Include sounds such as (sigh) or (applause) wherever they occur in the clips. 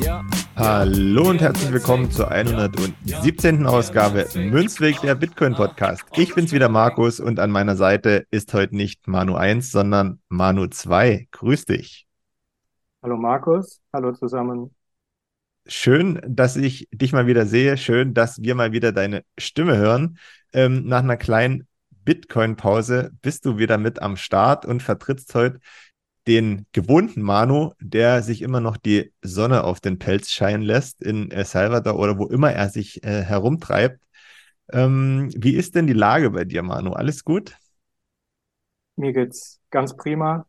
Ja. Hallo und herzlich willkommen zur 117. Ausgabe Münzweg der Bitcoin Podcast. Ich bin's wieder Markus und an meiner Seite ist heute nicht Manu 1, sondern Manu 2. Grüß dich. Hallo Markus, hallo zusammen. Schön, dass ich dich mal wieder sehe. Schön, dass wir mal wieder deine Stimme hören. Ähm, nach einer kleinen Bitcoin-Pause bist du wieder mit am Start und vertrittst heute den gewohnten Manu, der sich immer noch die Sonne auf den Pelz scheinen lässt in El Salvador oder wo immer er sich äh, herumtreibt. Ähm, wie ist denn die Lage bei dir, Manu? Alles gut? Mir geht's ganz prima.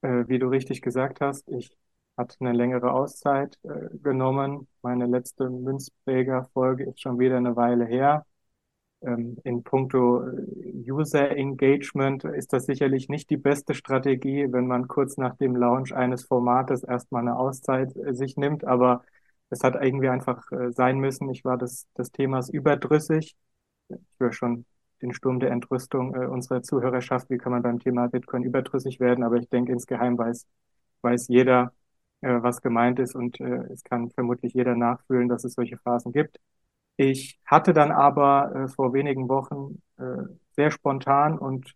Äh, wie du richtig gesagt hast, ich hatte eine längere Auszeit äh, genommen. Meine letzte Münzpräger-Folge ist schon wieder eine Weile her. Ähm, in puncto äh, User Engagement ist das sicherlich nicht die beste Strategie, wenn man kurz nach dem Launch eines Formates erstmal eine Auszeit äh, sich nimmt, aber es hat irgendwie einfach äh, sein müssen. Ich war des, des Themas überdrüssig. Ich höre schon den Sturm der Entrüstung unserer Zuhörerschaft, wie kann man beim Thema Bitcoin überdrüssig werden, aber ich denke, insgeheim weiß, weiß jeder, was gemeint ist und es kann vermutlich jeder nachfühlen, dass es solche Phasen gibt. Ich hatte dann aber äh, vor wenigen Wochen äh, sehr spontan und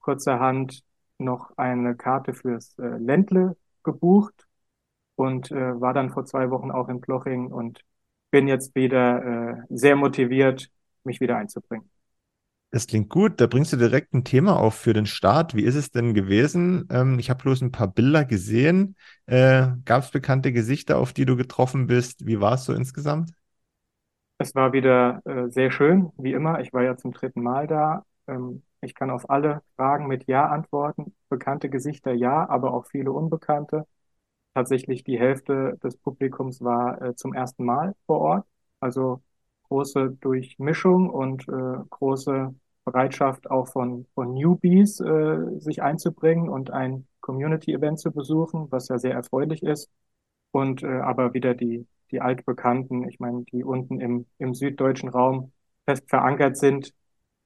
kurzerhand noch eine Karte fürs äh, Ländle gebucht und äh, war dann vor zwei Wochen auch in Ploching und bin jetzt wieder äh, sehr motiviert, mich wieder einzubringen. Das klingt gut. Da bringst du direkt ein Thema auf für den Start. Wie ist es denn gewesen? Ähm, ich habe bloß ein paar Bilder gesehen. Äh, Gab es bekannte Gesichter, auf die du getroffen bist? Wie war es so insgesamt? Es war wieder äh, sehr schön, wie immer. Ich war ja zum dritten Mal da. Ähm, ich kann auf alle Fragen mit Ja antworten. Bekannte Gesichter ja, aber auch viele unbekannte. Tatsächlich die Hälfte des Publikums war äh, zum ersten Mal vor Ort. Also große Durchmischung und äh, große Bereitschaft auch von, von Newbies äh, sich einzubringen und ein Community-Event zu besuchen, was ja sehr erfreulich ist. Und äh, aber wieder die die Altbekannten, ich meine, die unten im, im süddeutschen Raum fest verankert sind.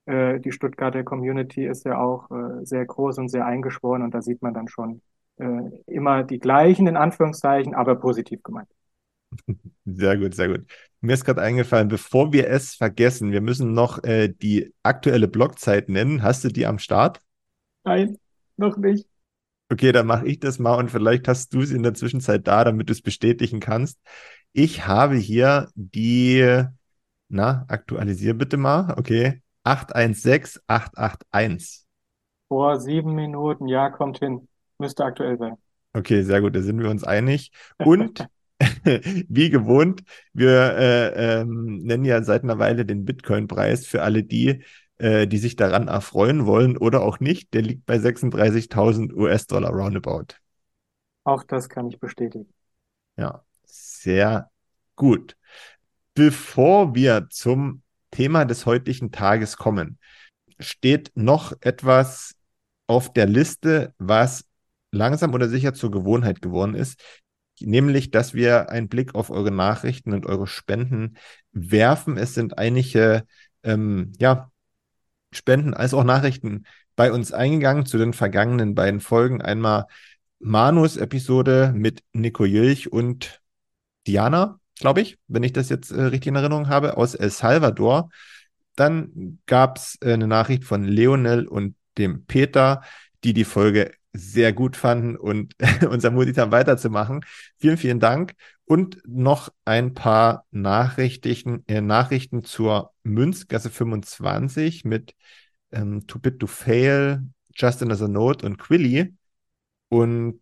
Äh, die Stuttgarter Community ist ja auch äh, sehr groß und sehr eingeschworen und da sieht man dann schon äh, immer die gleichen, in Anführungszeichen, aber positiv gemeint. Sehr gut, sehr gut. Mir ist gerade eingefallen, bevor wir es vergessen, wir müssen noch äh, die aktuelle Blockzeit nennen. Hast du die am Start? Nein, noch nicht. Okay, dann mache ich das mal und vielleicht hast du sie in der Zwischenzeit da, damit du es bestätigen kannst. Ich habe hier die, na, aktualisier bitte mal, okay, 816881. Vor sieben Minuten, ja, kommt hin. Müsste aktuell sein. Okay, sehr gut, da sind wir uns einig. Und (laughs) (laughs) wie gewohnt, wir äh, ähm, nennen ja seit einer Weile den Bitcoin-Preis für alle die, äh, die sich daran erfreuen wollen oder auch nicht. Der liegt bei 36.000 US-Dollar roundabout. Auch das kann ich bestätigen. Ja, sehr gut. Bevor wir zum Thema des heutigen Tages kommen, steht noch etwas auf der Liste, was langsam oder sicher zur Gewohnheit geworden ist, nämlich, dass wir einen Blick auf eure Nachrichten und eure Spenden werfen. Es sind einige, ähm, ja, Spenden als auch Nachrichten bei uns eingegangen zu den vergangenen beiden Folgen. Einmal Manus Episode mit Nico Jilch und Diana, glaube ich, wenn ich das jetzt äh, richtig in Erinnerung habe, aus El Salvador. Dann gab es äh, eine Nachricht von Leonel und dem Peter, die die Folge sehr gut fanden und (laughs) uns ermutigt haben, weiterzumachen. Vielen, vielen Dank. Und noch ein paar Nachrichten, äh, Nachrichten zur Münzgasse 25 mit ähm, Too Bit to Fail, Justin as a Note und Quilly. Und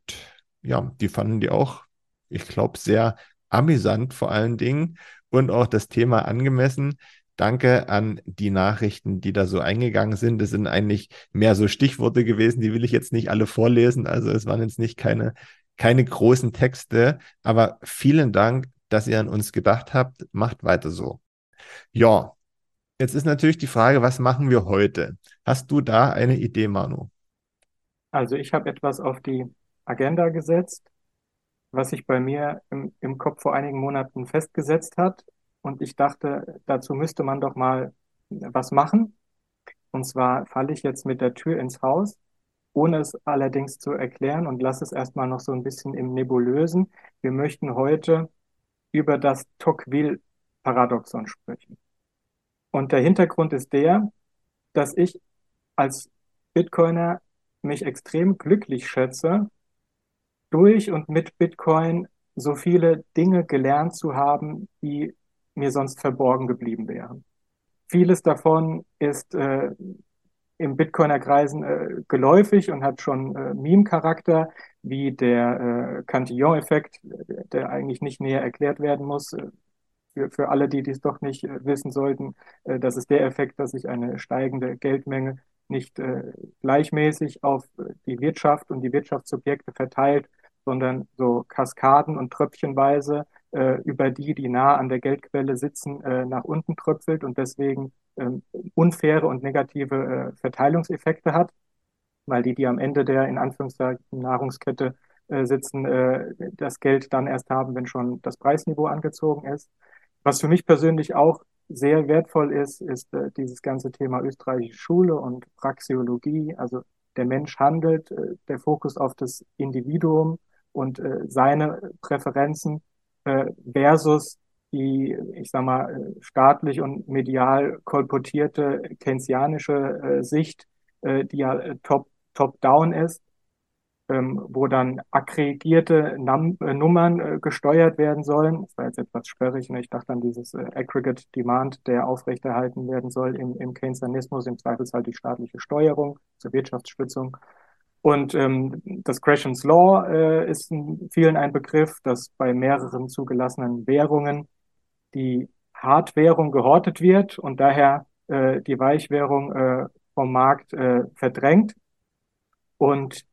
ja, die fanden die auch, ich glaube, sehr amüsant vor allen Dingen und auch das Thema angemessen. Danke an die Nachrichten, die da so eingegangen sind. Das sind eigentlich mehr so Stichworte gewesen, die will ich jetzt nicht alle vorlesen. Also es waren jetzt nicht keine keine großen Texte, aber vielen Dank, dass ihr an uns gedacht habt. Macht weiter so. Ja, jetzt ist natürlich die Frage, was machen wir heute? Hast du da eine Idee, Manu? Also ich habe etwas auf die Agenda gesetzt, was sich bei mir im, im Kopf vor einigen Monaten festgesetzt hat. Und ich dachte, dazu müsste man doch mal was machen. Und zwar falle ich jetzt mit der Tür ins Haus, ohne es allerdings zu erklären und lasse es erstmal noch so ein bisschen im Nebulösen. Wir möchten heute über das Tocqueville-Paradoxon sprechen. Und der Hintergrund ist der, dass ich als Bitcoiner mich extrem glücklich schätze, durch und mit Bitcoin so viele Dinge gelernt zu haben, die mir sonst verborgen geblieben wären. Vieles davon ist äh, im Bitcoiner Kreisen äh, geläufig und hat schon äh, Meme-Charakter, wie der äh, Cantillon-Effekt, der eigentlich nicht näher erklärt werden muss. Äh, für, für alle, die dies doch nicht äh, wissen sollten, äh, das ist der Effekt, dass sich eine steigende Geldmenge nicht gleichmäßig auf die Wirtschaft und die Wirtschaftsobjekte verteilt, sondern so Kaskaden und Tröpfchenweise äh, über die, die nah an der Geldquelle sitzen, äh, nach unten tröpfelt und deswegen ähm, unfaire und negative äh, Verteilungseffekte hat, weil die, die am Ende der in Anführungszeichen Nahrungskette äh, sitzen, äh, das Geld dann erst haben, wenn schon das Preisniveau angezogen ist. Was für mich persönlich auch sehr wertvoll ist, ist äh, dieses ganze Thema österreichische Schule und Praxiologie. Also der Mensch handelt, der Fokus auf das Individuum und äh, seine Präferenzen äh, versus die, ich sag mal, staatlich und medial kolportierte keynesianische äh, Sicht, äh, die ja äh, top, top-down ist ähm, wo dann aggregierte Num äh, Nummern äh, gesteuert werden sollen. Das war jetzt etwas sperrig. Ne? Ich dachte an dieses äh, Aggregate Demand, der aufrechterhalten werden soll im, im Keynesianismus, im Zweifelsfall die staatliche Steuerung zur Wirtschaftsstützung. Und ähm, das Gresham's Law äh, ist vielen ein Begriff, dass bei mehreren zugelassenen Währungen die Hardwährung gehortet wird und daher äh, die Weichwährung äh, vom Markt äh, verdrängt. Und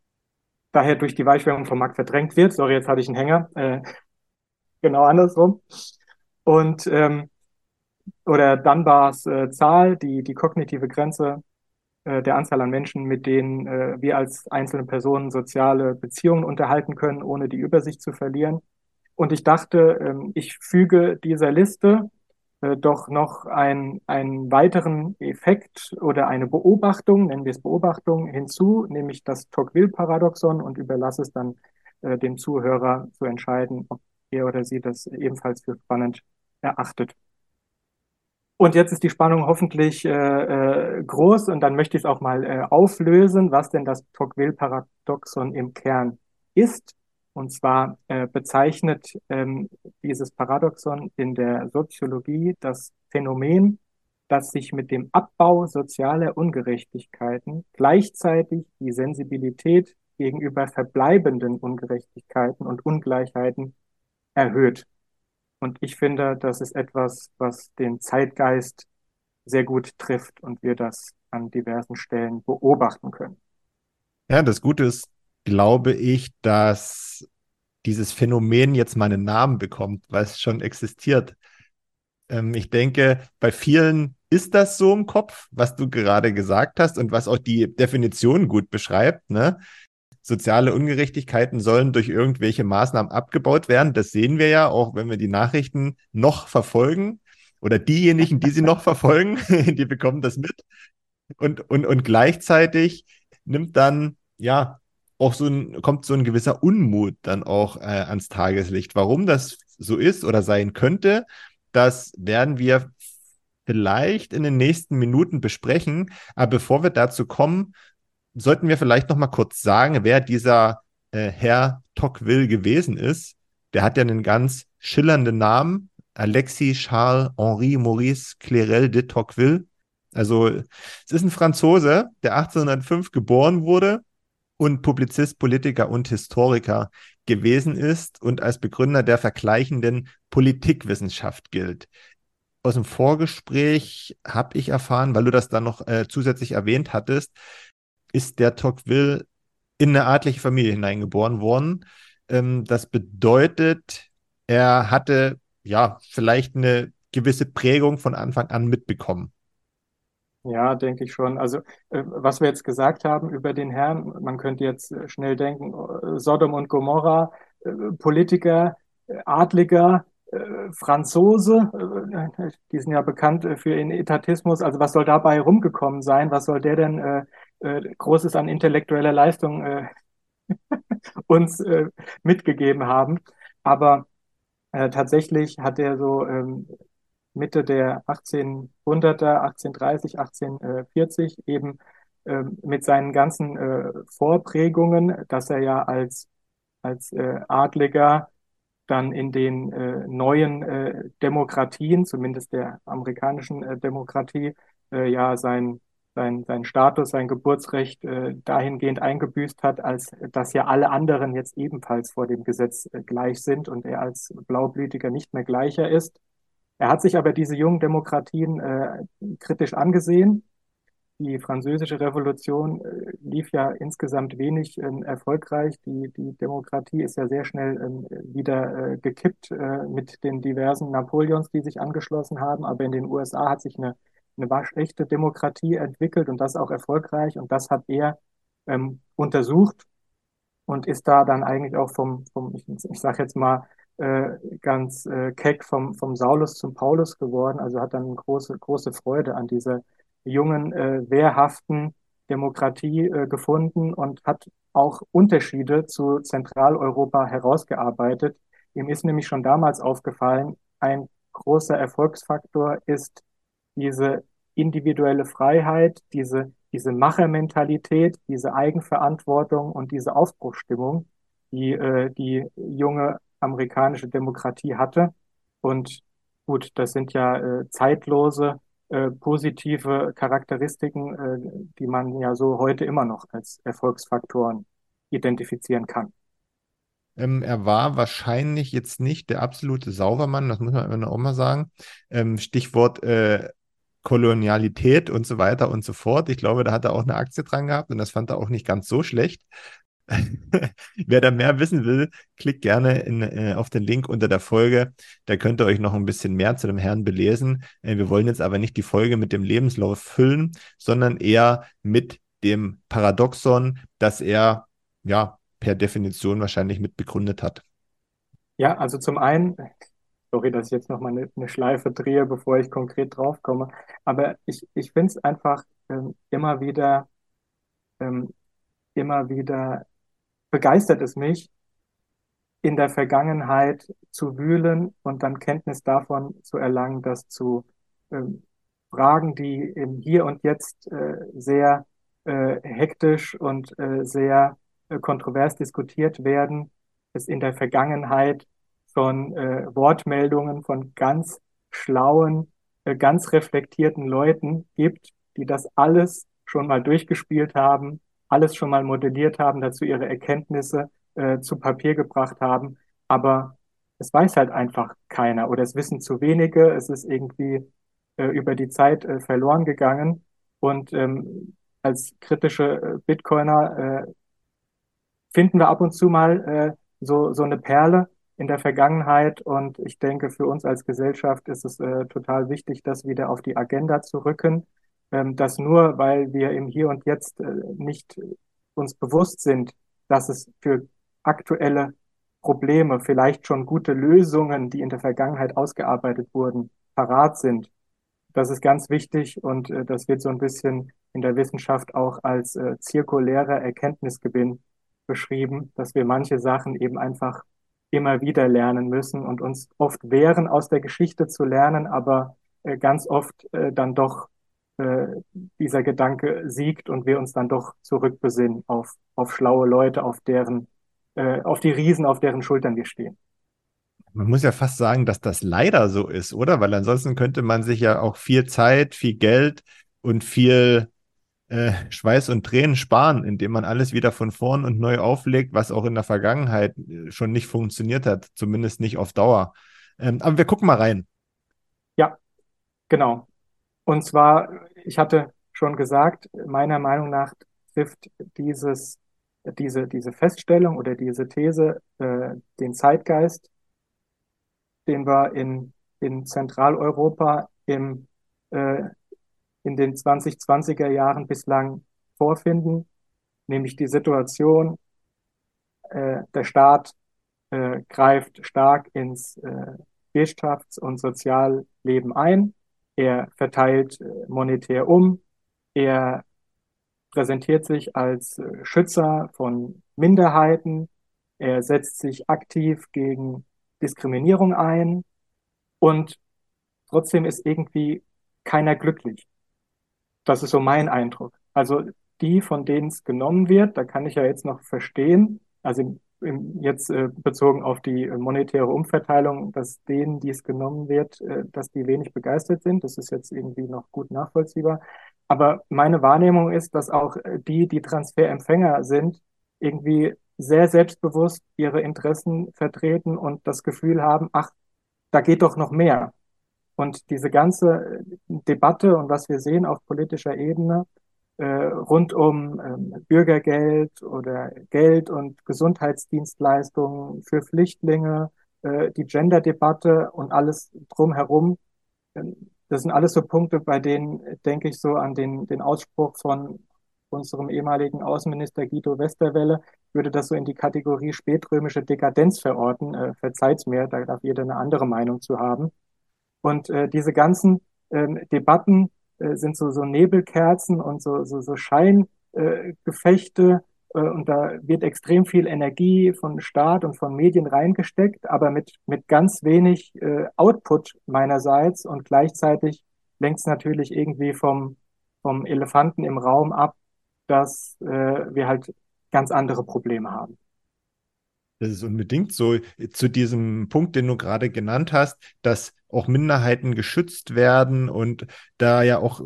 daher durch die Weichwährung vom Markt verdrängt wird. Sorry, jetzt hatte ich einen Hänger. Äh, genau andersrum. Und ähm, oder Dunbars äh, Zahl, die, die kognitive Grenze der Anzahl an Menschen, mit denen äh, wir als einzelne Personen soziale Beziehungen unterhalten können, ohne die Übersicht zu verlieren. Und ich dachte, ähm, ich füge dieser Liste äh, doch noch ein, einen weiteren Effekt oder eine Beobachtung, nennen wir es Beobachtung, hinzu, nämlich das Tocqueville-Paradoxon und überlasse es dann äh, dem Zuhörer zu entscheiden, ob er oder sie das ebenfalls für spannend erachtet. Und jetzt ist die Spannung hoffentlich äh, äh, groß und dann möchte ich es auch mal äh, auflösen, was denn das Tocqueville-Paradoxon im Kern ist. Und zwar äh, bezeichnet ähm, dieses Paradoxon in der Soziologie das Phänomen, dass sich mit dem Abbau sozialer Ungerechtigkeiten gleichzeitig die Sensibilität gegenüber verbleibenden Ungerechtigkeiten und Ungleichheiten erhöht. Und ich finde, das ist etwas, was den Zeitgeist sehr gut trifft und wir das an diversen Stellen beobachten können. Ja, das Gute ist, glaube ich, dass dieses Phänomen jetzt mal einen Namen bekommt, weil es schon existiert. Ähm, ich denke, bei vielen ist das so im Kopf, was du gerade gesagt hast und was auch die Definition gut beschreibt. Ne? Soziale Ungerechtigkeiten sollen durch irgendwelche Maßnahmen abgebaut werden. Das sehen wir ja auch, wenn wir die Nachrichten noch verfolgen. Oder diejenigen, die sie noch (laughs) verfolgen, (laughs) die bekommen das mit. Und, und, und gleichzeitig nimmt dann, ja, auch so ein, kommt so ein gewisser Unmut dann auch äh, ans Tageslicht. Warum das so ist oder sein könnte, das werden wir vielleicht in den nächsten Minuten besprechen. Aber bevor wir dazu kommen, sollten wir vielleicht noch mal kurz sagen, wer dieser äh, Herr Tocqueville gewesen ist. Der hat ja einen ganz schillernden Namen. Alexis Charles Henri Maurice Clérel de Tocqueville. Also es ist ein Franzose, der 1805 geboren wurde und Publizist, Politiker und Historiker gewesen ist und als Begründer der vergleichenden Politikwissenschaft gilt. Aus dem Vorgespräch habe ich erfahren, weil du das dann noch äh, zusätzlich erwähnt hattest, ist der Tocqueville in eine adlige Familie hineingeboren worden. Ähm, das bedeutet, er hatte ja vielleicht eine gewisse Prägung von Anfang an mitbekommen. Ja, denke ich schon. Also, äh, was wir jetzt gesagt haben über den Herrn, man könnte jetzt äh, schnell denken, äh, Sodom und Gomorra, äh, Politiker, äh, Adliger, äh, Franzose, die sind ja bekannt für ihren Etatismus. Also, was soll dabei rumgekommen sein? Was soll der denn Großes an intellektueller Leistung (laughs) uns mitgegeben haben? Aber tatsächlich hat er so ähm, Mitte der 1800er, 1830, 1840 eben äh, mit seinen ganzen äh, Vorprägungen, dass er ja als, als äh, Adliger dann in den äh, neuen äh, Demokratien, zumindest der amerikanischen äh, Demokratie, äh, ja sein, sein, sein Status, sein Geburtsrecht äh, dahingehend eingebüßt hat, als dass ja alle anderen jetzt ebenfalls vor dem Gesetz äh, gleich sind und er als Blaublütiger nicht mehr gleicher ist. Er hat sich aber diese jungen Demokratien äh, kritisch angesehen. Die französische Revolution äh, lief ja insgesamt wenig äh, erfolgreich. Die, die Demokratie ist ja sehr schnell ähm, wieder äh, gekippt äh, mit den diversen Napoleons, die sich angeschlossen haben. Aber in den USA hat sich eine, eine waschechte Demokratie entwickelt und das auch erfolgreich. Und das hat er ähm, untersucht und ist da dann eigentlich auch vom, vom ich, ich sage jetzt mal, äh, ganz äh, keck vom, vom Saulus zum Paulus geworden, also hat dann große, große Freude an dieser jungen, äh, wehrhaften Demokratie äh, gefunden und hat auch Unterschiede zu Zentraleuropa herausgearbeitet. Ihm ist nämlich schon damals aufgefallen, ein großer Erfolgsfaktor ist diese individuelle Freiheit, diese, diese Machermentalität, diese Eigenverantwortung und diese Aufbruchsstimmung, die äh, die junge amerikanische Demokratie hatte. Und gut, das sind ja äh, zeitlose, äh, positive Charakteristiken, äh, die man ja so heute immer noch als Erfolgsfaktoren identifizieren kann. Ähm, er war wahrscheinlich jetzt nicht der absolute Saubermann, das muss man auch mal sagen. Ähm, Stichwort äh, Kolonialität und so weiter und so fort. Ich glaube, da hat er auch eine Aktie dran gehabt und das fand er auch nicht ganz so schlecht. (laughs) Wer da mehr wissen will, klickt gerne in, äh, auf den Link unter der Folge. Da könnt ihr euch noch ein bisschen mehr zu dem Herrn belesen. Äh, wir wollen jetzt aber nicht die Folge mit dem Lebenslauf füllen, sondern eher mit dem Paradoxon, dass er ja per Definition wahrscheinlich mit begründet hat. Ja, also zum einen, sorry, dass ich jetzt noch mal eine, eine Schleife drehe, bevor ich konkret draufkomme, aber ich, ich finde es einfach ähm, immer wieder ähm, immer wieder begeistert es mich, in der Vergangenheit zu wühlen und dann Kenntnis davon zu erlangen, dass zu ähm, Fragen, die im Hier und Jetzt äh, sehr äh, hektisch und äh, sehr äh, kontrovers diskutiert werden, es in der Vergangenheit von äh, Wortmeldungen von ganz schlauen, äh, ganz reflektierten Leuten gibt, die das alles schon mal durchgespielt haben, alles schon mal modelliert haben, dazu ihre Erkenntnisse äh, zu Papier gebracht haben. Aber es weiß halt einfach keiner oder es wissen zu wenige. Es ist irgendwie äh, über die Zeit äh, verloren gegangen. Und ähm, als kritische äh, Bitcoiner äh, finden wir ab und zu mal äh, so, so eine Perle in der Vergangenheit. Und ich denke, für uns als Gesellschaft ist es äh, total wichtig, das wieder auf die Agenda zu rücken ähm, dass nur weil wir im Hier und Jetzt äh, nicht uns bewusst sind, dass es für aktuelle Probleme vielleicht schon gute Lösungen, die in der Vergangenheit ausgearbeitet wurden, parat sind. Das ist ganz wichtig und äh, das wird so ein bisschen in der Wissenschaft auch als äh, zirkulärer Erkenntnisgewinn beschrieben, dass wir manche Sachen eben einfach immer wieder lernen müssen und uns oft wehren, aus der Geschichte zu lernen, aber äh, ganz oft äh, dann doch äh, dieser Gedanke siegt und wir uns dann doch zurückbesinnen auf, auf schlaue Leute, auf deren, auf die Riesen, auf deren Schultern wir stehen. Man muss ja fast sagen, dass das leider so ist, oder? Weil ansonsten könnte man sich ja auch viel Zeit, viel Geld und viel äh, Schweiß und Tränen sparen, indem man alles wieder von vorn und neu auflegt, was auch in der Vergangenheit äh, schon nicht funktioniert hat, zumindest nicht auf Dauer. Ähm, aber wir gucken mal rein. Ja, genau. Und zwar, ich hatte schon gesagt, meiner Meinung nach trifft dieses diese, diese Feststellung oder diese These, äh, den Zeitgeist, den wir in, in Zentraleuropa im, äh, in den 2020er Jahren bislang vorfinden, nämlich die Situation, äh, der Staat äh, greift stark ins äh, Wirtschafts- und Sozialleben ein, er verteilt äh, monetär um, er präsentiert sich als äh, Schützer von Minderheiten, er setzt sich aktiv gegen Diskriminierung ein. Und trotzdem ist irgendwie keiner glücklich. Das ist so mein Eindruck. Also die, von denen es genommen wird, da kann ich ja jetzt noch verstehen, also jetzt äh, bezogen auf die monetäre Umverteilung, dass denen, die es genommen wird, äh, dass die wenig begeistert sind. Das ist jetzt irgendwie noch gut nachvollziehbar. Aber meine Wahrnehmung ist, dass auch äh, die, die Transferempfänger sind, irgendwie sehr selbstbewusst ihre Interessen vertreten und das Gefühl haben, ach, da geht doch noch mehr. Und diese ganze Debatte und was wir sehen auf politischer Ebene, äh, rund um ähm, Bürgergeld oder Geld und Gesundheitsdienstleistungen für Flüchtlinge, äh, die Gender-Debatte und alles drumherum. Ähm, das sind alles so Punkte, bei denen denke ich so an den, den Ausspruch von unserem ehemaligen Außenminister Guido Westerwelle, würde das so in die Kategorie spätrömische Dekadenz verorten. Äh, verzeiht's mir, da darf jeder eine andere Meinung zu haben. Und äh, diese ganzen ähm, Debatten äh, sind so, so Nebelkerzen und so, so, so Scheingefechte. Äh, und da wird extrem viel Energie von Staat und von Medien reingesteckt, aber mit, mit ganz wenig äh, Output meinerseits. Und gleichzeitig lenkt es natürlich irgendwie vom, vom Elefanten im Raum ab, dass äh, wir halt ganz andere Probleme haben. Das ist unbedingt so. Zu diesem Punkt, den du gerade genannt hast, dass auch Minderheiten geschützt werden und da ja auch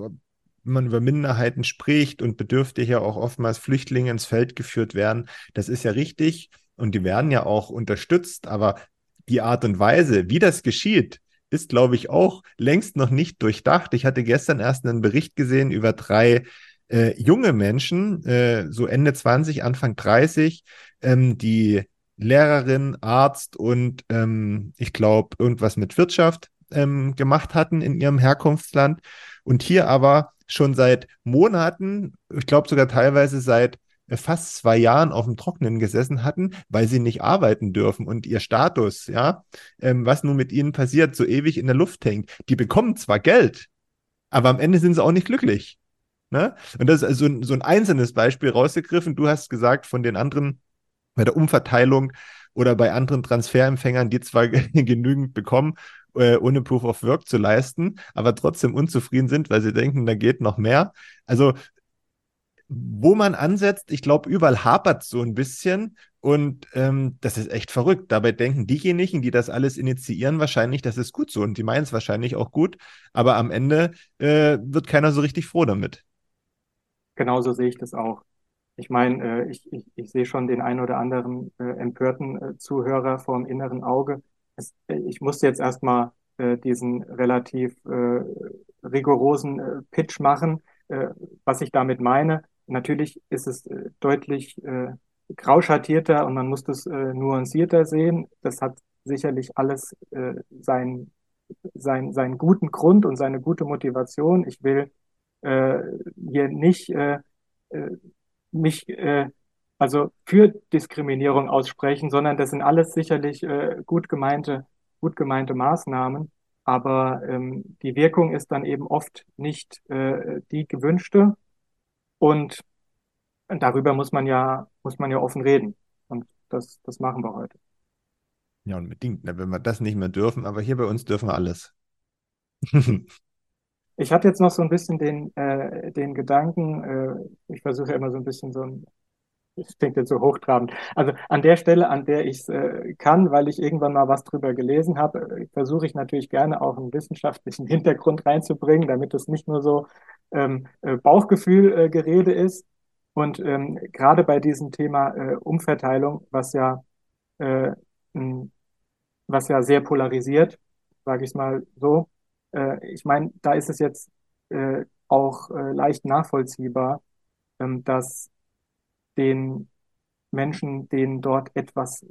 wenn man über Minderheiten spricht und Bedürftige ja auch oftmals Flüchtlinge ins Feld geführt werden, das ist ja richtig und die werden ja auch unterstützt, aber die Art und Weise, wie das geschieht, ist, glaube ich, auch längst noch nicht durchdacht. Ich hatte gestern erst einen Bericht gesehen über drei äh, junge Menschen, äh, so Ende 20, Anfang 30, ähm, die Lehrerin, Arzt und ähm, ich glaube irgendwas mit Wirtschaft ähm, gemacht hatten in ihrem Herkunftsland und hier aber schon seit Monaten, ich glaube sogar teilweise seit äh, fast zwei Jahren auf dem Trockenen gesessen hatten, weil sie nicht arbeiten dürfen und ihr Status, ja, ähm, was nun mit ihnen passiert, so ewig in der Luft hängt. Die bekommen zwar Geld, aber am Ende sind sie auch nicht glücklich. Ne? Und das ist also so ein einzelnes Beispiel rausgegriffen. Du hast gesagt, von den anderen bei der Umverteilung oder bei anderen Transferempfängern, die zwar (laughs) genügend bekommen, äh, ohne Proof of Work zu leisten, aber trotzdem unzufrieden sind, weil sie denken, da geht noch mehr. Also wo man ansetzt, ich glaube, überall hapert so ein bisschen und ähm, das ist echt verrückt. Dabei denken diejenigen, die das alles initiieren, wahrscheinlich, das ist gut so und die meinen es wahrscheinlich auch gut, aber am Ende äh, wird keiner so richtig froh damit. Genauso sehe ich das auch. Ich meine, äh, ich, ich, ich sehe schon den ein oder anderen äh, empörten äh, Zuhörer vor dem inneren Auge. Ich musste jetzt erstmal äh, diesen relativ äh, rigorosen äh, Pitch machen, äh, was ich damit meine. Natürlich ist es äh, deutlich äh, grauschattierter und man muss das äh, nuancierter sehen. Das hat sicherlich alles äh, seinen, sein, seinen guten Grund und seine gute Motivation. Ich will äh, hier nicht äh, äh mich äh, also für Diskriminierung aussprechen, sondern das sind alles sicherlich äh, gut gemeinte, gut gemeinte Maßnahmen. Aber ähm, die Wirkung ist dann eben oft nicht äh, die gewünschte. Und darüber muss man ja, muss man ja offen reden. Und das, das machen wir heute. Ja, unbedingt, ne, wenn wir das nicht mehr dürfen, aber hier bei uns dürfen wir alles. (laughs) Ich hatte jetzt noch so ein bisschen den, äh, den Gedanken, äh, ich versuche immer so ein bisschen so ein, das klingt jetzt so hochtrabend. Also an der Stelle, an der ich es äh, kann, weil ich irgendwann mal was drüber gelesen habe, äh, versuche ich natürlich gerne auch einen wissenschaftlichen (laughs) Hintergrund reinzubringen, damit es nicht nur so ähm, äh, Bauchgefühl-Gerede äh, ist. Und ähm, gerade bei diesem Thema äh, Umverteilung, was ja, äh, was ja sehr polarisiert, sage ich mal so, äh, ich meine, da ist es jetzt äh, auch äh, leicht nachvollziehbar, ähm, dass den Menschen, denen dort etwas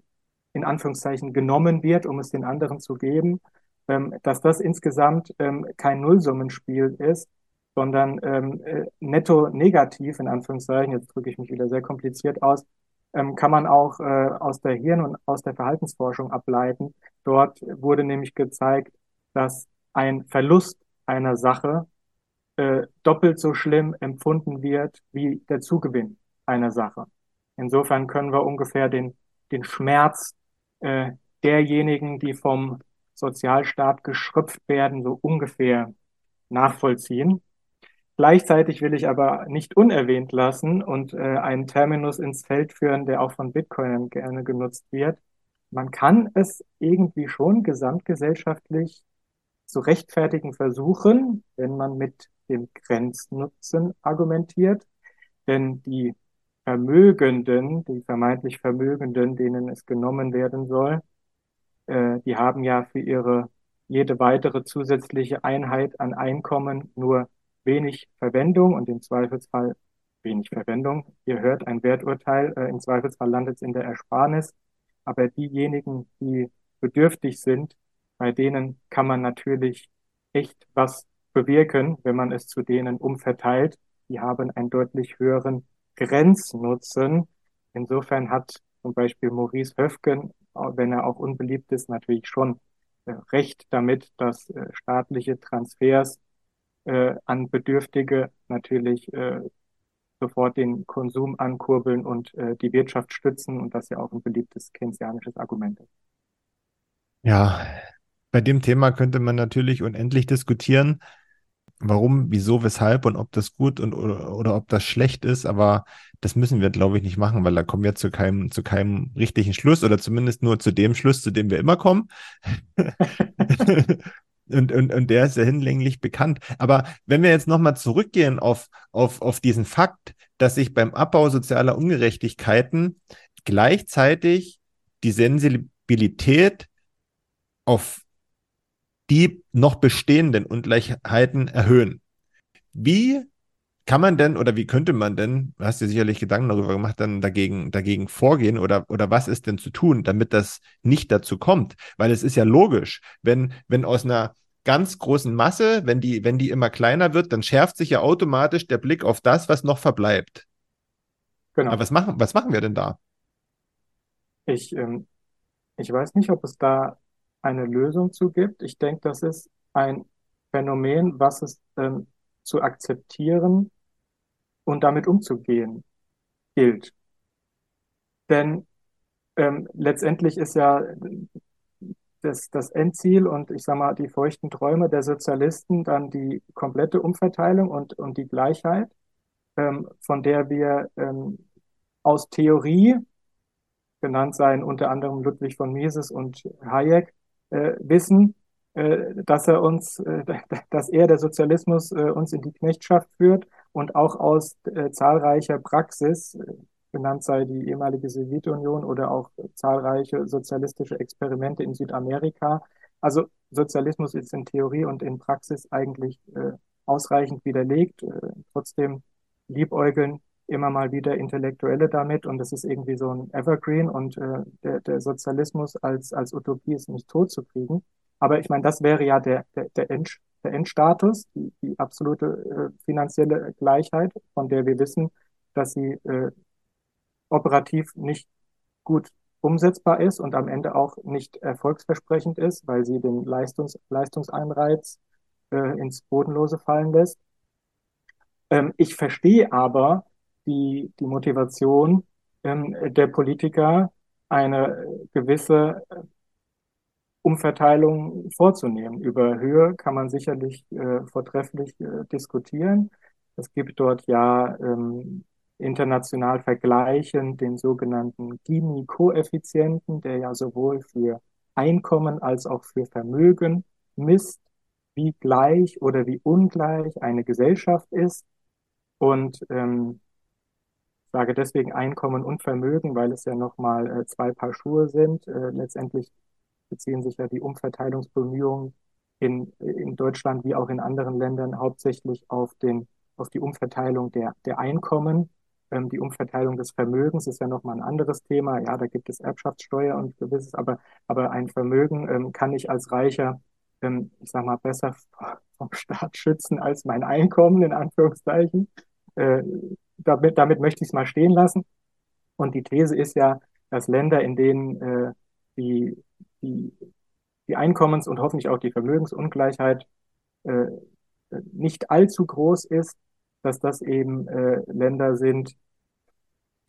in Anführungszeichen genommen wird, um es den anderen zu geben, ähm, dass das insgesamt ähm, kein Nullsummenspiel ist, sondern ähm, äh, netto negativ, in Anführungszeichen, jetzt drücke ich mich wieder sehr kompliziert aus, kann man auch äh, aus der Hirn- und aus der Verhaltensforschung ableiten. Dort wurde nämlich gezeigt, dass ein Verlust einer Sache äh, doppelt so schlimm empfunden wird wie der Zugewinn einer Sache. Insofern können wir ungefähr den, den Schmerz äh, derjenigen, die vom Sozialstaat geschröpft werden, so ungefähr nachvollziehen. Gleichzeitig will ich aber nicht unerwähnt lassen und äh, einen Terminus ins Feld führen, der auch von Bitcoinern gerne genutzt wird. Man kann es irgendwie schon gesamtgesellschaftlich zu rechtfertigen versuchen, wenn man mit dem Grenznutzen argumentiert. Denn die Vermögenden, die vermeintlich Vermögenden, denen es genommen werden soll, äh, die haben ja für ihre jede weitere zusätzliche Einheit an Einkommen nur wenig Verwendung und im Zweifelsfall wenig Verwendung. Ihr hört ein Werturteil, äh, im Zweifelsfall landet es in der Ersparnis. Aber diejenigen, die bedürftig sind, bei denen kann man natürlich echt was bewirken, wenn man es zu denen umverteilt. Die haben einen deutlich höheren Grenznutzen. Insofern hat zum Beispiel Maurice Höfgen, wenn er auch unbeliebt ist, natürlich schon äh, recht damit, dass äh, staatliche Transfers äh, an Bedürftige natürlich sofort den Konsum ankurbeln und die Wirtschaft stützen und das ja auch ein beliebtes keynesianisches Argument ist. Ja, bei dem Thema könnte man natürlich unendlich diskutieren, warum, wieso, weshalb und ob das gut und oder, oder ob das schlecht ist, aber das müssen wir, glaube ich, nicht machen, weil da kommen wir zu keinem, zu keinem richtigen Schluss oder zumindest nur zu dem Schluss, zu dem wir immer kommen. (laughs) Und, und, und der ist ja hinlänglich bekannt. Aber wenn wir jetzt nochmal zurückgehen auf, auf, auf diesen Fakt, dass sich beim Abbau sozialer Ungerechtigkeiten gleichzeitig die Sensibilität auf die noch bestehenden Ungleichheiten erhöhen. Wie kann man denn oder wie könnte man denn, du hast dir sicherlich Gedanken darüber gemacht, dann dagegen, dagegen vorgehen oder, oder was ist denn zu tun, damit das nicht dazu kommt? Weil es ist ja logisch, wenn, wenn aus einer ganz großen Masse, wenn die, wenn die immer kleiner wird, dann schärft sich ja automatisch der Blick auf das, was noch verbleibt. Genau. Aber was machen, was machen wir denn da? Ich, ähm, ich weiß nicht, ob es da eine Lösung zu gibt. Ich denke, das ist ein Phänomen, was es ähm, zu akzeptieren und damit umzugehen gilt. Denn ähm, letztendlich ist ja das, das Endziel und ich sage mal die feuchten Träume der Sozialisten dann die komplette Umverteilung und, und die Gleichheit, ähm, von der wir ähm, aus Theorie, genannt seien unter anderem Ludwig von Mises und Hayek, äh, wissen, äh, dass er uns, äh, (laughs) dass er der Sozialismus äh, uns in die Knechtschaft führt und auch aus äh, zahlreicher Praxis, äh, benannt sei die ehemalige Sowjetunion oder auch zahlreiche sozialistische Experimente in Südamerika. Also Sozialismus ist in Theorie und in Praxis eigentlich äh, ausreichend widerlegt. Äh, trotzdem liebäugeln immer mal wieder Intellektuelle damit und es ist irgendwie so ein Evergreen und äh, der, der Sozialismus als, als Utopie ist nicht tot zu kriegen. Aber ich meine, das wäre ja der, der, der, End, der Endstatus, die, die absolute äh, finanzielle Gleichheit, von der wir wissen, dass sie äh, operativ nicht gut umsetzbar ist und am Ende auch nicht erfolgsversprechend ist, weil sie den Leistungs Leistungseinreiz äh, ins Bodenlose fallen lässt. Ähm, ich verstehe aber die, die Motivation ähm, der Politiker, eine gewisse Umverteilung vorzunehmen. Über Höhe kann man sicherlich äh, vortrefflich äh, diskutieren. Es gibt dort ja ähm, international vergleichend den sogenannten Gini-Koeffizienten, der ja sowohl für Einkommen als auch für Vermögen misst, wie gleich oder wie ungleich eine Gesellschaft ist. Und ähm, sage deswegen Einkommen und Vermögen, weil es ja nochmal äh, zwei Paar Schuhe sind. Äh, letztendlich beziehen sich ja die Umverteilungsbemühungen in, in Deutschland wie auch in anderen Ländern hauptsächlich auf den, auf die Umverteilung der, der Einkommen Ähm, die Umverteilung des Vermögens ist ja nochmal ein anderes Thema. Ja, da gibt es Erbschaftssteuer und gewisses, aber, aber ein Vermögen ähm, kann ich als Reicher, ähm, ich sag mal, besser (laughs) vom Staat schützen als mein Einkommen, in Anführungszeichen. Äh, damit, damit möchte ich es mal stehen lassen. Und die These ist ja, dass Länder, in denen äh, die, die, die Einkommens- und hoffentlich auch die Vermögensungleichheit äh, nicht allzu groß ist, dass das eben äh, Länder sind,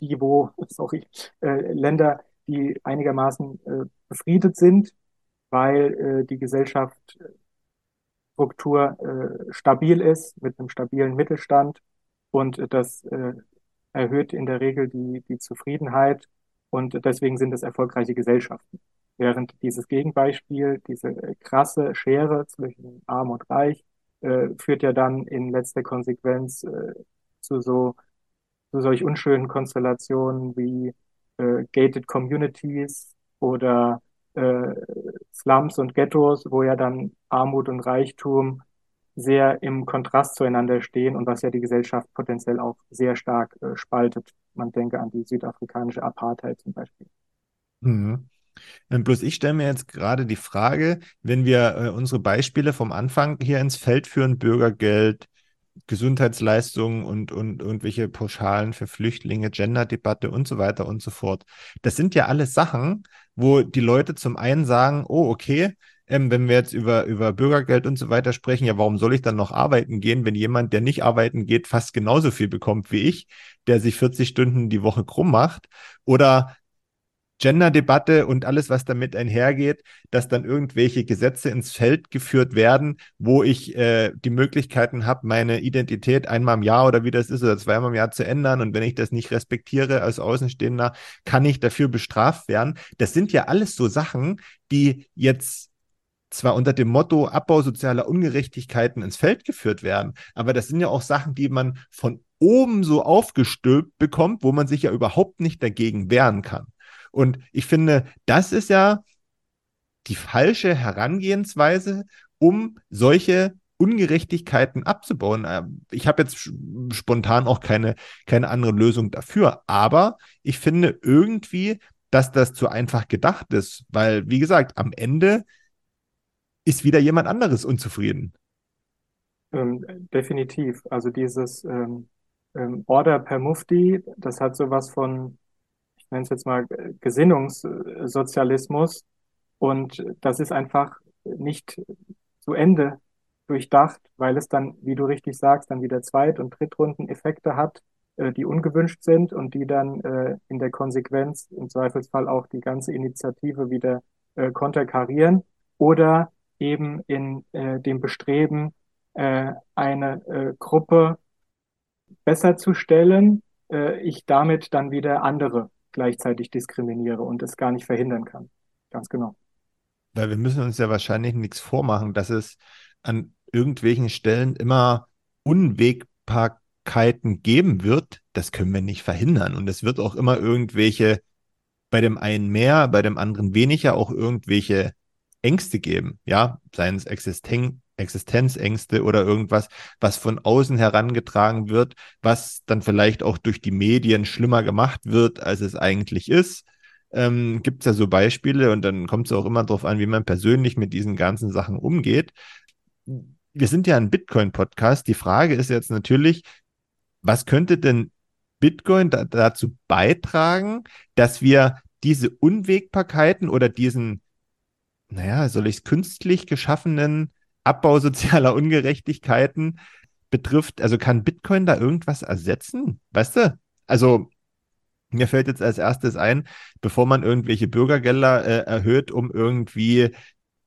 die wo, (laughs) sorry, äh, Länder, die einigermaßen äh, befriedet sind, weil äh, die Gesellschaftsstruktur äh, stabil ist, mit einem stabilen Mittelstand und das äh, erhöht in der Regel die, die Zufriedenheit und deswegen sind es erfolgreiche Gesellschaften. Während dieses Gegenbeispiel, diese krasse Schere zwischen Arm und Reich, äh, führt ja dann in letzter Konsequenz äh, zu so zu solch unschönen Konstellationen wie äh, gated Communities oder äh, Slums und Ghettos, wo ja dann Armut und Reichtum sehr im Kontrast zueinander stehen und was ja die Gesellschaft potenziell auch sehr stark äh, spaltet. Man denke an die südafrikanische Apartheid zum Beispiel. Mhm. Ähm, bloß ich stelle mir jetzt gerade die Frage, wenn wir äh, unsere Beispiele vom Anfang hier ins Feld führen, Bürgergeld, Gesundheitsleistungen und, und irgendwelche Pauschalen für Flüchtlinge, Genderdebatte und so weiter und so fort. Das sind ja alles Sachen, wo die Leute zum einen sagen, oh, okay, ähm, wenn wir jetzt über, über Bürgergeld und so weiter sprechen, ja, warum soll ich dann noch arbeiten gehen, wenn jemand, der nicht arbeiten geht, fast genauso viel bekommt wie ich, der sich 40 Stunden die Woche krumm macht? Oder Gender-Debatte und alles, was damit einhergeht, dass dann irgendwelche Gesetze ins Feld geführt werden, wo ich äh, die Möglichkeiten habe, meine Identität einmal im Jahr oder wie das ist oder zweimal im Jahr zu ändern. Und wenn ich das nicht respektiere als Außenstehender, kann ich dafür bestraft werden. Das sind ja alles so Sachen, die jetzt zwar unter dem Motto Abbau sozialer Ungerechtigkeiten ins Feld geführt werden, aber das sind ja auch Sachen, die man von oben so aufgestülpt bekommt, wo man sich ja überhaupt nicht dagegen wehren kann. Und ich finde, das ist ja die falsche Herangehensweise, um solche Ungerechtigkeiten abzubauen. Ähm, ich habe jetzt spontan auch keine, keine andere Lösung dafür, aber ich finde irgendwie, dass das zu einfach gedacht ist, weil, wie gesagt, am Ende ist wieder jemand anderes unzufrieden. Ähm, definitiv. Also dieses ähm, ähm, Order per Mufti, das hat sowas von ich nenne es jetzt mal Gesinnungssozialismus. Und das ist einfach nicht zu Ende durchdacht, weil es dann, wie du richtig sagst, dann wieder Zweit- und Drittrundeneffekte hat, äh, die ungewünscht sind und die dann äh, in der Konsequenz im Zweifelsfall auch die ganze Initiative wieder äh, konterkarieren oder eben in dem Bestreben, eine Gruppe besser zu stellen, ich damit dann wieder andere gleichzeitig diskriminiere und es gar nicht verhindern kann. Ganz genau. Weil wir müssen uns ja wahrscheinlich nichts vormachen, dass es an irgendwelchen Stellen immer Unwägbarkeiten geben wird. Das können wir nicht verhindern. Und es wird auch immer irgendwelche, bei dem einen mehr, bei dem anderen weniger, auch irgendwelche Ängste geben. Ja, seien es Existen Existenzängste oder irgendwas, was von außen herangetragen wird, was dann vielleicht auch durch die Medien schlimmer gemacht wird, als es eigentlich ist. Ähm, Gibt es ja so Beispiele und dann kommt es auch immer darauf an, wie man persönlich mit diesen ganzen Sachen umgeht. Wir sind ja ein Bitcoin-Podcast. Die Frage ist jetzt natürlich, was könnte denn Bitcoin da, dazu beitragen, dass wir diese Unwägbarkeiten oder diesen, naja, soll ich es künstlich geschaffenen Abbau sozialer Ungerechtigkeiten betrifft, also kann Bitcoin da irgendwas ersetzen? Weißt du? Also mir fällt jetzt als erstes ein, bevor man irgendwelche Bürgergelder äh, erhöht, um irgendwie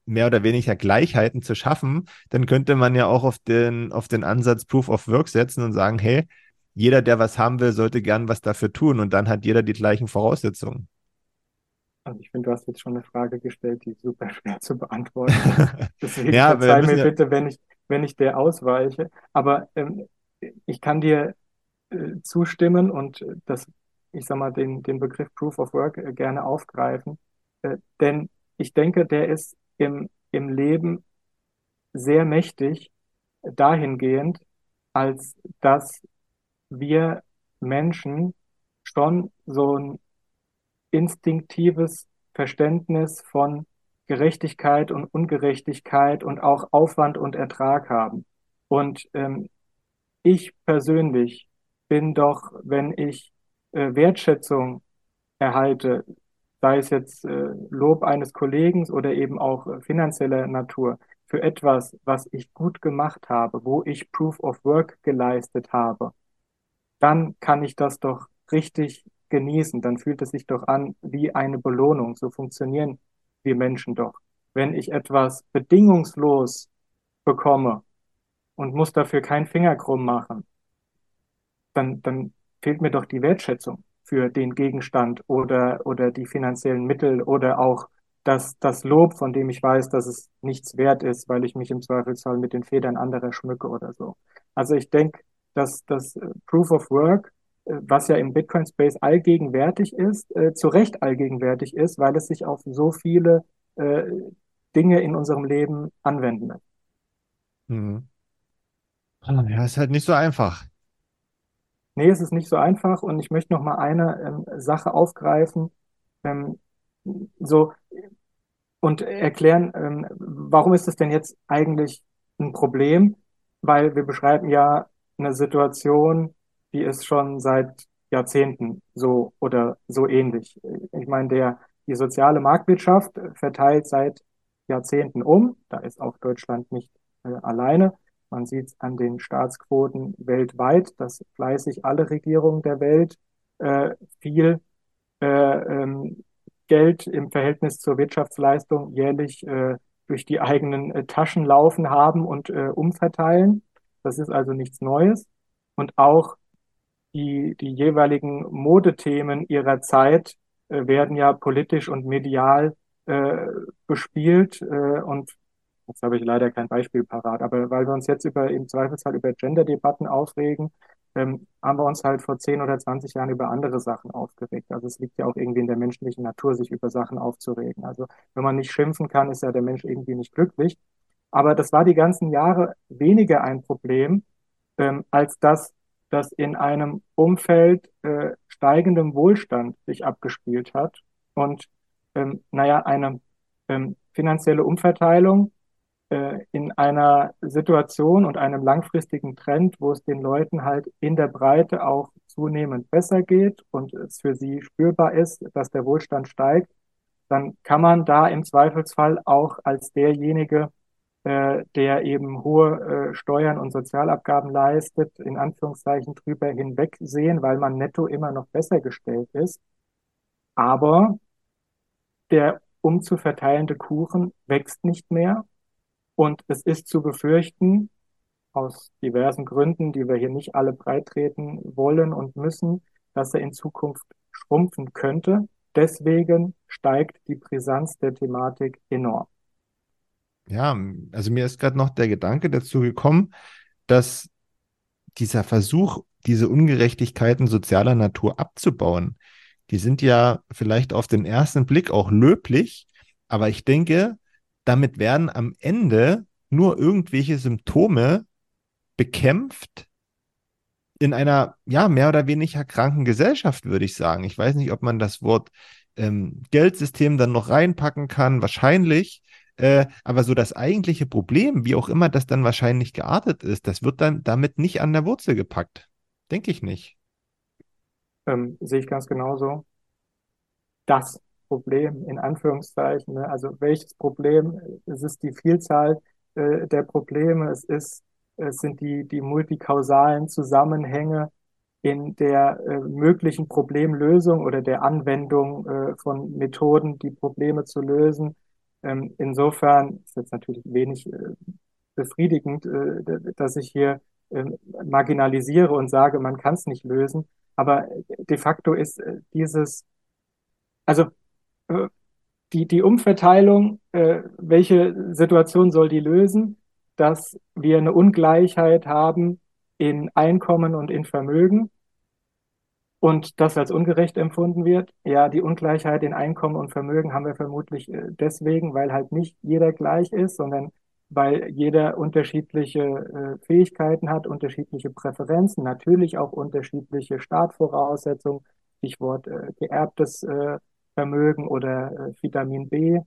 mehr oder weniger Gleichheiten zu schaffen, dann könnte man ja auch auf den, auf den Ansatz Proof of Work setzen und sagen, hey, jeder, der was haben will, sollte gern was dafür tun und dann hat jeder die gleichen Voraussetzungen. Also ich finde, du hast jetzt schon eine Frage gestellt, die super (laughs) schwer zu (laughs) beantworten ist. Deswegen ja, verzeih mir ja bitte, wenn ich, wenn ich der ausweiche. Aber ähm, ich kann dir äh, zustimmen und das, ich sag mal, den, den Begriff Proof of Work äh, gerne aufgreifen. Äh, denn ich denke, der ist im, im Leben sehr mächtig dahingehend, als dass wir Menschen schon so ein instinktives Verständnis von Gerechtigkeit und Ungerechtigkeit und auch Aufwand und Ertrag haben. Und ähm, ich persönlich bin doch, wenn ich äh, Wertschätzung erhalte, sei es jetzt äh, Lob eines Kollegen oder eben auch äh, finanzieller Natur, für etwas, was ich gut gemacht habe, wo ich Proof of Work geleistet habe, dann kann ich das doch richtig genießen. Dann fühlt es sich doch an wie eine Belohnung. So funktionieren wir Menschen doch. Wenn ich etwas bedingungslos bekomme und muss dafür keinen Finger krumm machen, dann, dann fehlt mir doch die Wertschätzung für den Gegenstand oder, oder die finanziellen Mittel oder auch das, das Lob, von dem ich weiß, dass es nichts wert ist, weil ich mich im Zweifelsfall mit den Federn anderer schmücke oder so. Also ich denke, dass das äh, Proof of Work, was ja im Bitcoin Space allgegenwärtig ist, äh, zu Recht allgegenwärtig ist, weil es sich auf so viele äh, Dinge in unserem Leben anwenden lässt. Mhm. Ja, ist halt nicht so einfach. Nee, es ist nicht so einfach und ich möchte noch mal eine ähm, Sache aufgreifen, ähm, so und erklären, ähm, warum ist das denn jetzt eigentlich ein Problem? Weil wir beschreiben ja eine Situation, die ist schon seit Jahrzehnten so oder so ähnlich. Ich meine, der, die soziale Marktwirtschaft verteilt seit Jahrzehnten um. Da ist auch Deutschland nicht äh, alleine. Man sieht es an den Staatsquoten weltweit, dass fleißig alle Regierungen der Welt äh, viel äh, ähm, Geld im Verhältnis zur Wirtschaftsleistung jährlich äh, durch die eigenen äh, Taschen laufen haben und äh, umverteilen. Das ist also nichts Neues. Und auch die, die jeweiligen Modethemen ihrer Zeit äh, werden ja politisch und medial äh, bespielt äh, und Jetzt habe ich leider kein Beispiel parat, aber weil wir uns jetzt über, im Zweifelsfall über Gender-Debatten aufregen, ähm, haben wir uns halt vor 10 oder 20 Jahren über andere Sachen aufgeregt. Also es liegt ja auch irgendwie in der menschlichen Natur, sich über Sachen aufzuregen. Also wenn man nicht schimpfen kann, ist ja der Mensch irgendwie nicht glücklich. Aber das war die ganzen Jahre weniger ein Problem, ähm, als dass das in einem Umfeld äh, steigendem Wohlstand sich abgespielt hat und ähm, naja, eine ähm, finanzielle Umverteilung äh, in einer Situation und einem langfristigen Trend, wo es den Leuten halt in der Breite auch zunehmend besser geht und es für sie spürbar ist, dass der Wohlstand steigt, dann kann man da im Zweifelsfall auch als derjenige, äh, der eben hohe äh, Steuern und Sozialabgaben leistet, in Anführungszeichen drüber hinwegsehen, weil man netto immer noch besser gestellt ist. Aber der umzuverteilende Kuchen wächst nicht mehr und es ist zu befürchten, aus diversen Gründen, die wir hier nicht alle breitreten wollen und müssen, dass er in Zukunft schrumpfen könnte. Deswegen steigt die Brisanz der Thematik enorm. Ja, also mir ist gerade noch der Gedanke dazu gekommen, dass dieser Versuch, diese Ungerechtigkeiten sozialer Natur abzubauen, die sind ja vielleicht auf den ersten Blick auch löblich, aber ich denke, damit werden am Ende nur irgendwelche Symptome bekämpft in einer, ja, mehr oder weniger kranken Gesellschaft, würde ich sagen. Ich weiß nicht, ob man das Wort ähm, Geldsystem dann noch reinpacken kann, wahrscheinlich. Äh, aber so das eigentliche Problem, wie auch immer das dann wahrscheinlich geartet ist, das wird dann damit nicht an der Wurzel gepackt. Denke ich nicht. Ähm, sehe ich ganz genauso. Das Problem in Anführungszeichen. Ne? Also welches Problem? Es ist die Vielzahl äh, der Probleme. Es ist, es sind die, die multikausalen Zusammenhänge in der äh, möglichen Problemlösung oder der Anwendung äh, von Methoden, die Probleme zu lösen. Ähm, insofern ist jetzt natürlich wenig äh, befriedigend, äh, dass ich hier ähm, marginalisiere und sage, man kann es nicht lösen. Aber de facto ist äh, dieses, also die, die Umverteilung, äh, welche Situation soll die lösen? Dass wir eine Ungleichheit haben in Einkommen und in Vermögen und das als ungerecht empfunden wird. Ja, die Ungleichheit in Einkommen und Vermögen haben wir vermutlich äh, deswegen, weil halt nicht jeder gleich ist, sondern weil jeder unterschiedliche äh, Fähigkeiten hat, unterschiedliche Präferenzen, natürlich auch unterschiedliche Startvoraussetzungen, Stichwort äh, geerbtes Vermögen oder Vitamin B.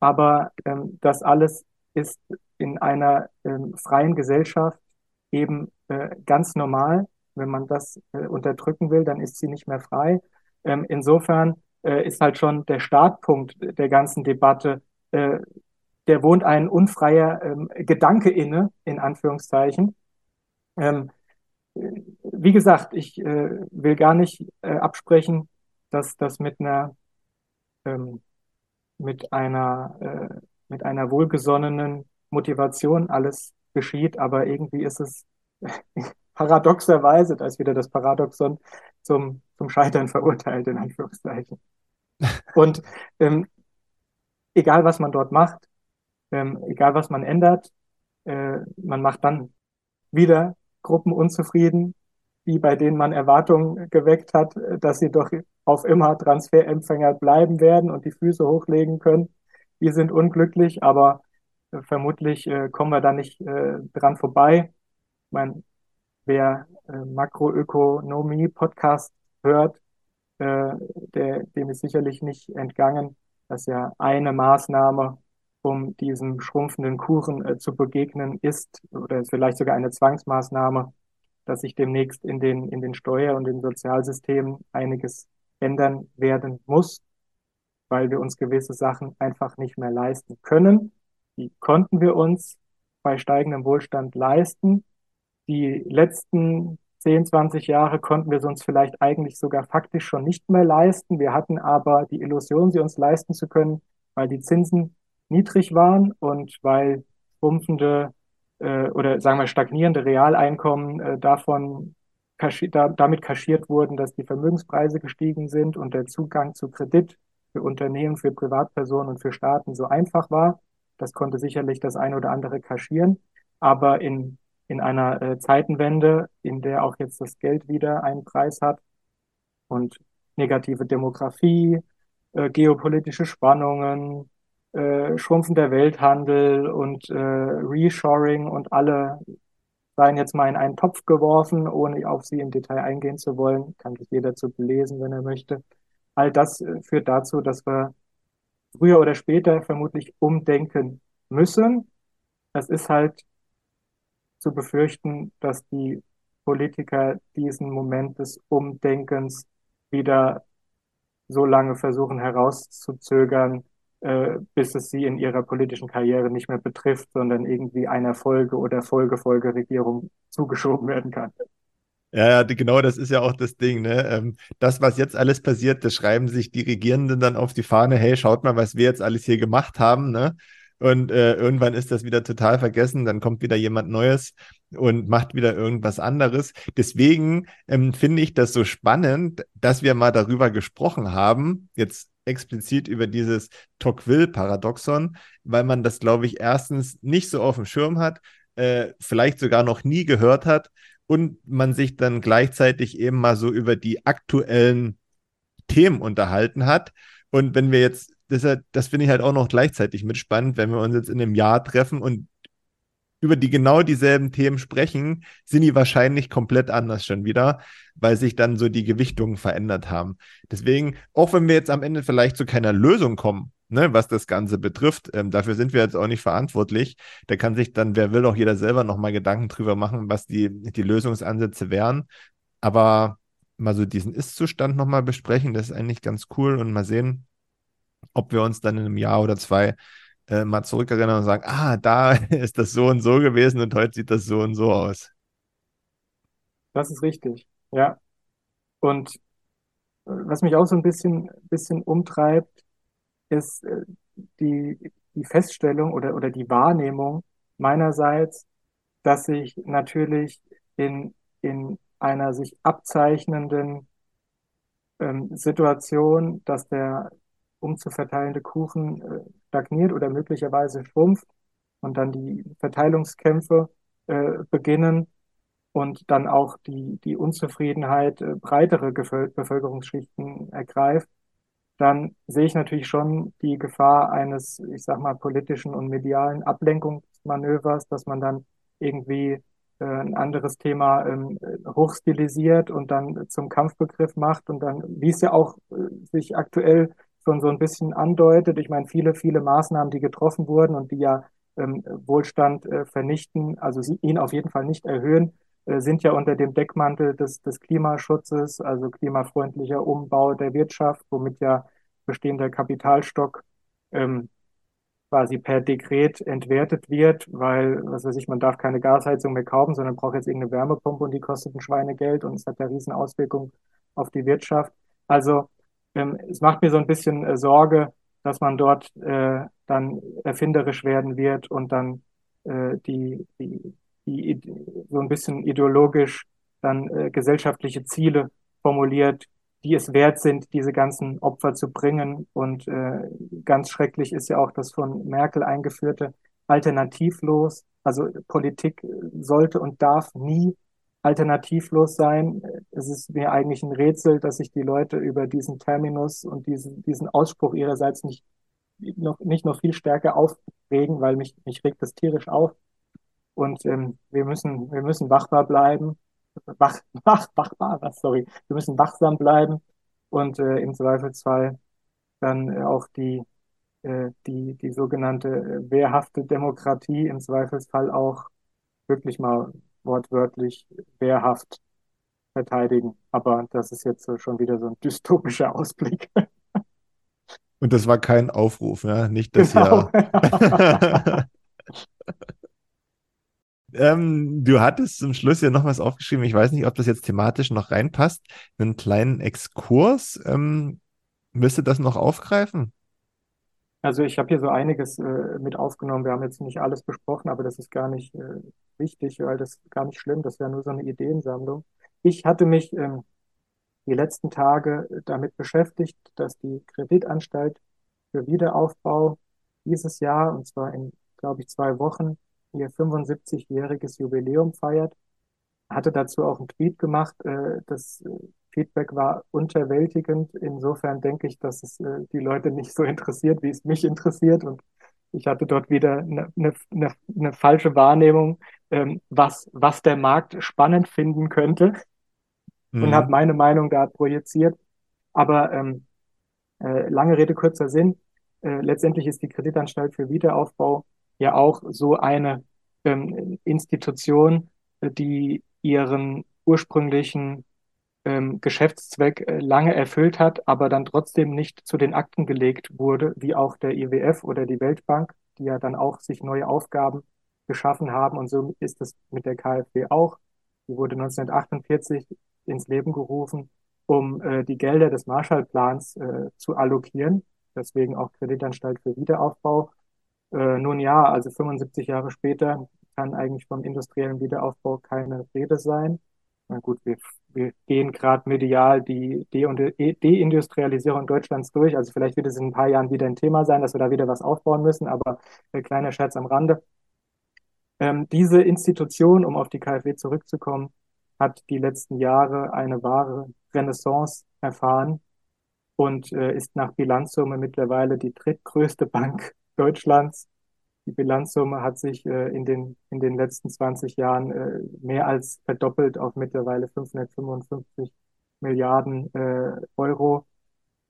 Aber ähm, das alles ist in einer ähm, freien Gesellschaft eben äh, ganz normal. Wenn man das äh, unterdrücken will, dann ist sie nicht mehr frei. Ähm, insofern äh, ist halt schon der Startpunkt der ganzen Debatte, äh, der wohnt ein unfreier ähm, Gedanke inne, in Anführungszeichen. Ähm, wie gesagt, ich äh, will gar nicht äh, absprechen, dass das mit einer ähm, mit einer äh, mit einer wohlgesonnenen Motivation alles geschieht, aber irgendwie ist es (laughs) paradoxerweise, da ist wieder das Paradoxon zum, zum Scheitern verurteilt, in Anführungszeichen. Und ähm, egal, was man dort macht, ähm, egal, was man ändert, äh, man macht dann wieder Gruppen unzufrieden, die bei denen man Erwartungen geweckt hat, dass sie doch auf immer Transferempfänger bleiben werden und die Füße hochlegen können. Wir sind unglücklich, aber äh, vermutlich äh, kommen wir da nicht äh, dran vorbei. Ich meine, wer äh, Makroökonomie-Podcast hört, äh, der, dem ist sicherlich nicht entgangen, dass ja eine Maßnahme, um diesem schrumpfenden Kuchen äh, zu begegnen, ist, oder vielleicht sogar eine Zwangsmaßnahme, dass sich demnächst in den, in den Steuer- und den Sozialsystemen einiges ändern werden muss, weil wir uns gewisse Sachen einfach nicht mehr leisten können. Die konnten wir uns bei steigendem Wohlstand leisten. Die letzten 10, 20 Jahre konnten wir sie uns vielleicht eigentlich sogar faktisch schon nicht mehr leisten. Wir hatten aber die Illusion, sie uns leisten zu können, weil die Zinsen niedrig waren und weil schrumpfende äh, oder sagen wir stagnierende Realeinkommen äh, davon kaschi da, damit kaschiert wurden, dass die Vermögenspreise gestiegen sind und der Zugang zu Kredit für Unternehmen, für Privatpersonen und für Staaten so einfach war. Das konnte sicherlich das eine oder andere kaschieren. Aber in, in einer äh, Zeitenwende, in der auch jetzt das Geld wieder einen Preis hat und negative Demografie, äh, geopolitische Spannungen, äh, schrumpfender Welthandel und äh, Reshoring und alle seien jetzt mal in einen Topf geworfen, ohne auf sie im Detail eingehen zu wollen. Kann sich jeder zu belesen, wenn er möchte. All das äh, führt dazu, dass wir früher oder später vermutlich umdenken müssen. Es ist halt zu befürchten, dass die Politiker diesen Moment des Umdenkens wieder so lange versuchen herauszuzögern, äh, bis es sie in ihrer politischen Karriere nicht mehr betrifft, sondern irgendwie einer Folge- oder Folgefolgeregierung zugeschoben werden kann. Ja, genau, das ist ja auch das Ding. Ne? Ähm, das, was jetzt alles passiert, das schreiben sich die Regierenden dann auf die Fahne, hey, schaut mal, was wir jetzt alles hier gemacht haben. Ne? Und äh, irgendwann ist das wieder total vergessen, dann kommt wieder jemand Neues und macht wieder irgendwas anderes. Deswegen ähm, finde ich das so spannend, dass wir mal darüber gesprochen haben, jetzt explizit über dieses Tocqueville-Paradoxon, weil man das, glaube ich, erstens nicht so auf dem Schirm hat, äh, vielleicht sogar noch nie gehört hat und man sich dann gleichzeitig eben mal so über die aktuellen Themen unterhalten hat. Und wenn wir jetzt, das, das finde ich halt auch noch gleichzeitig mit spannend, wenn wir uns jetzt in einem Jahr treffen und über die genau dieselben Themen sprechen, sind die wahrscheinlich komplett anders schon wieder, weil sich dann so die Gewichtungen verändert haben. Deswegen, auch wenn wir jetzt am Ende vielleicht zu keiner Lösung kommen, ne, was das Ganze betrifft, ähm, dafür sind wir jetzt auch nicht verantwortlich. Da kann sich dann, wer will, auch jeder selber nochmal Gedanken drüber machen, was die, die Lösungsansätze wären. Aber mal so diesen Ist-Zustand nochmal besprechen, das ist eigentlich ganz cool und mal sehen, ob wir uns dann in einem Jahr oder zwei äh, mal zurückerinnern und sagen, ah, da (laughs) ist das so und so gewesen und heute sieht das so und so aus. Das ist richtig, ja. Und äh, was mich auch so ein bisschen, bisschen umtreibt, ist äh, die, die Feststellung oder, oder die Wahrnehmung meinerseits, dass sich natürlich in, in einer sich abzeichnenden ähm, Situation, dass der umzuverteilende Kuchen äh, stagniert oder möglicherweise schrumpft und dann die Verteilungskämpfe äh, beginnen und dann auch die, die Unzufriedenheit äh, breitere Bevölkerungsschichten ergreift, dann sehe ich natürlich schon die Gefahr eines, ich sag mal, politischen und medialen Ablenkungsprozesses Wahlkampfmanövers, dass man dann irgendwie äh, ein anderes Thema ähm, hochstilisiert und dann zum Kampfbegriff macht und dann, wie es ja auch äh, sich aktuell schon so ein bisschen andeutet. Ich meine, viele, viele Maßnahmen, die getroffen wurden und die ja ähm, Wohlstand äh, vernichten, also sie, ihn auf jeden Fall nicht erhöhen, äh, sind ja unter dem Deckmantel des, des Klimaschutzes, also klimafreundlicher Umbau der Wirtschaft, womit ja bestehender Kapitalstock ähm, quasi per Dekret entwertet wird, weil, was weiß ich, man darf keine Gasheizung mehr kaufen, sondern braucht jetzt irgendeine Wärmepumpe und die kostet ein Schweinegeld und es hat ja riesen Auswirkungen auf die Wirtschaft. Also ähm, es macht mir so ein bisschen äh, Sorge, dass man dort äh, dann erfinderisch werden wird und dann äh, die, die, die so ein bisschen ideologisch dann äh, gesellschaftliche Ziele formuliert, die es wert sind, diese ganzen Opfer zu bringen. Und äh, ganz schrecklich ist ja auch das von Merkel eingeführte Alternativlos. Also Politik sollte und darf nie alternativlos sein. Es ist mir eigentlich ein Rätsel, dass sich die Leute über diesen Terminus und diesen, diesen Ausspruch ihrerseits nicht noch, nicht noch viel stärker aufregen, weil mich, mich regt das tierisch auf. Und ähm, wir müssen, wir müssen wachbar bleiben wach, (laughs) wach, wachbar, sorry, wir müssen wachsam bleiben und äh, im Zweifelsfall dann äh, auch die, äh, die, die sogenannte äh, wehrhafte Demokratie im Zweifelsfall auch wirklich mal wortwörtlich wehrhaft verteidigen. Aber das ist jetzt schon wieder so ein dystopischer Ausblick. (laughs) Und das war kein Aufruf, ja, nicht das genau. ja. (laughs) Ähm, du hattest zum Schluss ja noch was aufgeschrieben. Ich weiß nicht, ob das jetzt thematisch noch reinpasst. Einen kleinen Exkurs. Ähm, müsste das noch aufgreifen? Also ich habe hier so einiges äh, mit aufgenommen. Wir haben jetzt nicht alles besprochen, aber das ist gar nicht äh, wichtig, weil das ist gar nicht schlimm. Das wäre nur so eine Ideensammlung. Ich hatte mich ähm, die letzten Tage damit beschäftigt, dass die Kreditanstalt für Wiederaufbau dieses Jahr, und zwar in, glaube ich, zwei Wochen, ihr 75-jähriges Jubiläum feiert. Hatte dazu auch einen Tweet gemacht. Äh, das äh, Feedback war unterwältigend. Insofern denke ich, dass es äh, die Leute nicht so interessiert, wie es mich interessiert. Und ich hatte dort wieder eine, eine, eine, falsche Wahrnehmung, ähm, was, was der Markt spannend finden könnte. Mhm. Und habe meine Meinung da projiziert. Aber ähm, äh, lange Rede, kurzer Sinn. Äh, letztendlich ist die Kreditanstalt für Wiederaufbau ja auch so eine ähm, Institution, die ihren ursprünglichen ähm, Geschäftszweck äh, lange erfüllt hat, aber dann trotzdem nicht zu den Akten gelegt wurde, wie auch der IWF oder die Weltbank, die ja dann auch sich neue Aufgaben geschaffen haben. Und so ist es mit der KfW auch. Die wurde 1948 ins Leben gerufen, um äh, die Gelder des Marshallplans äh, zu allokieren. Deswegen auch Kreditanstalt für Wiederaufbau. Äh, nun ja, also 75 Jahre später kann eigentlich vom industriellen Wiederaufbau keine Rede sein. Na gut, wir, wir gehen gerade medial die De Deindustrialisierung Deutschlands durch. Also vielleicht wird es in ein paar Jahren wieder ein Thema sein, dass wir da wieder was aufbauen müssen, aber äh, kleiner Scherz am Rande. Ähm, diese Institution, um auf die KfW zurückzukommen, hat die letzten Jahre eine wahre Renaissance erfahren und äh, ist nach Bilanzsumme mittlerweile die drittgrößte Bank (laughs) Deutschlands. Die Bilanzsumme hat sich äh, in den, in den letzten 20 Jahren äh, mehr als verdoppelt auf mittlerweile 555 Milliarden äh, Euro.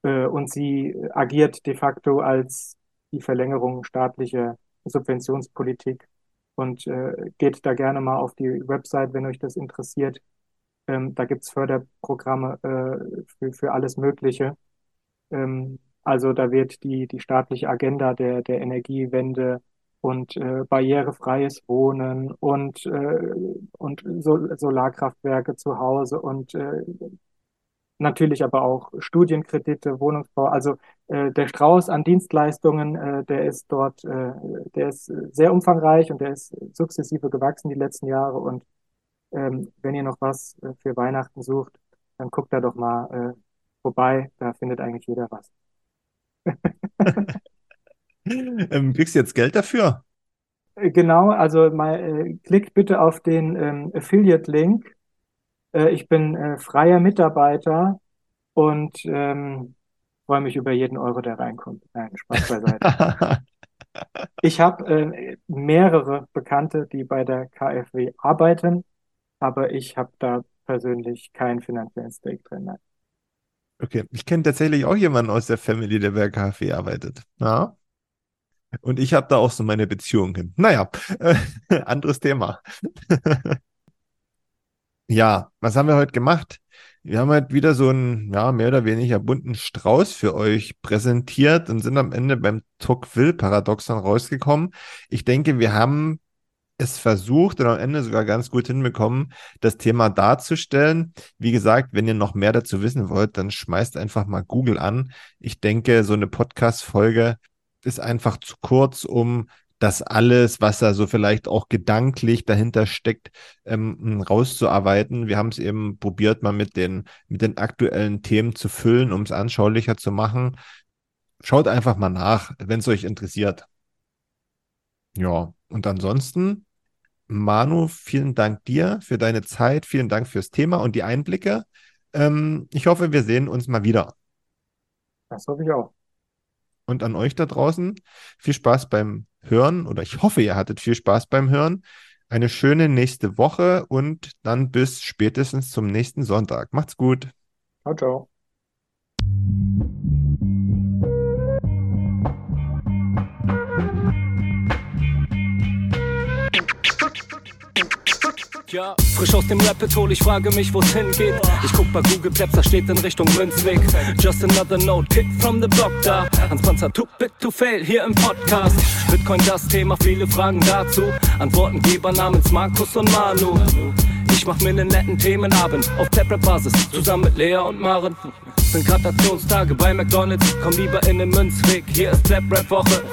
Äh, und sie agiert de facto als die Verlängerung staatlicher Subventionspolitik und äh, geht da gerne mal auf die Website, wenn euch das interessiert. Ähm, da gibt's Förderprogramme äh, für, für alles Mögliche. Ähm, also da wird die, die staatliche Agenda der, der Energiewende und äh, barrierefreies Wohnen und, äh, und Sol Solarkraftwerke zu Hause und äh, natürlich aber auch Studienkredite, Wohnungsbau. Also äh, der Strauß an Dienstleistungen, äh, der ist dort, äh, der ist sehr umfangreich und der ist sukzessive gewachsen die letzten Jahre. Und ähm, wenn ihr noch was äh, für Weihnachten sucht, dann guckt da doch mal äh, vorbei. Da findet eigentlich jeder was. (laughs) ähm, kriegst du jetzt Geld dafür? Äh, genau, also mal, äh, klick bitte auf den ähm, Affiliate-Link. Äh, ich bin äh, freier Mitarbeiter und ähm, freue mich über jeden Euro, der reinkommt. Nein, Spaß beiseite. (laughs) Ich habe äh, mehrere Bekannte, die bei der KfW arbeiten, aber ich habe da persönlich keinen finanziellen Stake drin. Nein. Okay, ich kenne tatsächlich auch jemanden aus der Family, der bei der KfW arbeitet. Ja. Und ich habe da auch so meine Beziehung hin. Naja, äh, (laughs) anderes Thema. (laughs) ja, was haben wir heute gemacht? Wir haben halt wieder so einen, ja, mehr oder weniger bunten Strauß für euch präsentiert und sind am Ende beim Tocqueville-Paradoxon rausgekommen. Ich denke, wir haben es versucht und am Ende sogar ganz gut hinbekommen, das Thema darzustellen. Wie gesagt, wenn ihr noch mehr dazu wissen wollt, dann schmeißt einfach mal Google an. Ich denke, so eine Podcast-Folge ist einfach zu kurz, um das alles, was da so vielleicht auch gedanklich dahinter steckt, ähm, rauszuarbeiten. Wir haben es eben probiert, mal mit den, mit den aktuellen Themen zu füllen, um es anschaulicher zu machen. Schaut einfach mal nach, wenn es euch interessiert. Ja, und ansonsten, Manu, vielen Dank dir für deine Zeit, vielen Dank fürs Thema und die Einblicke. Ähm, ich hoffe, wir sehen uns mal wieder. Das hoffe ich auch. Und an euch da draußen viel Spaß beim Hören oder ich hoffe, ihr hattet viel Spaß beim Hören. Eine schöne nächste Woche und dann bis spätestens zum nächsten Sonntag. Macht's gut. Ciao, ciao. Ja, frisch aus dem Rapid hol, ich frage mich, wo's hingeht. Ich guck bei Google Maps, da steht in Richtung Münzweg. Just another note, kick from the block da. Hans Panzer, too big to fail, hier im Podcast. Bitcoin das Thema, viele Fragen dazu. Antwortengeber namens Markus und Manu. Ich mach mir nen netten Themenabend auf Taprap-Basis, zusammen mit Lea und Maren. Sind bei McDonalds, komm lieber in den Münzweg, hier ist Plap-Rap-Woche.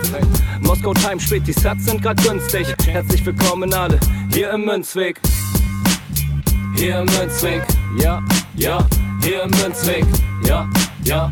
Moskau Time spät, die Sats sind grad günstig. Herzlich willkommen alle, hier im Münzweg. Hier im Münzweg, ja, ja, hier im Münzweg, ja, ja,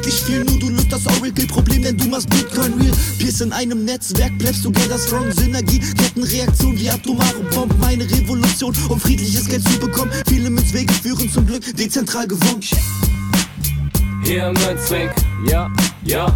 viel, nur du löst das Oracle-Problem, denn du machst Bitcoin real. Pierce in einem Netzwerk, bleibst together strong, Synergie, Kettenreaktion wie atomare Bomben, meine Revolution, um friedliches Geld zu bekommen. Viele Münzwege führen zum Glück dezentral gewonnen. Hier Münzweg, ja, ja,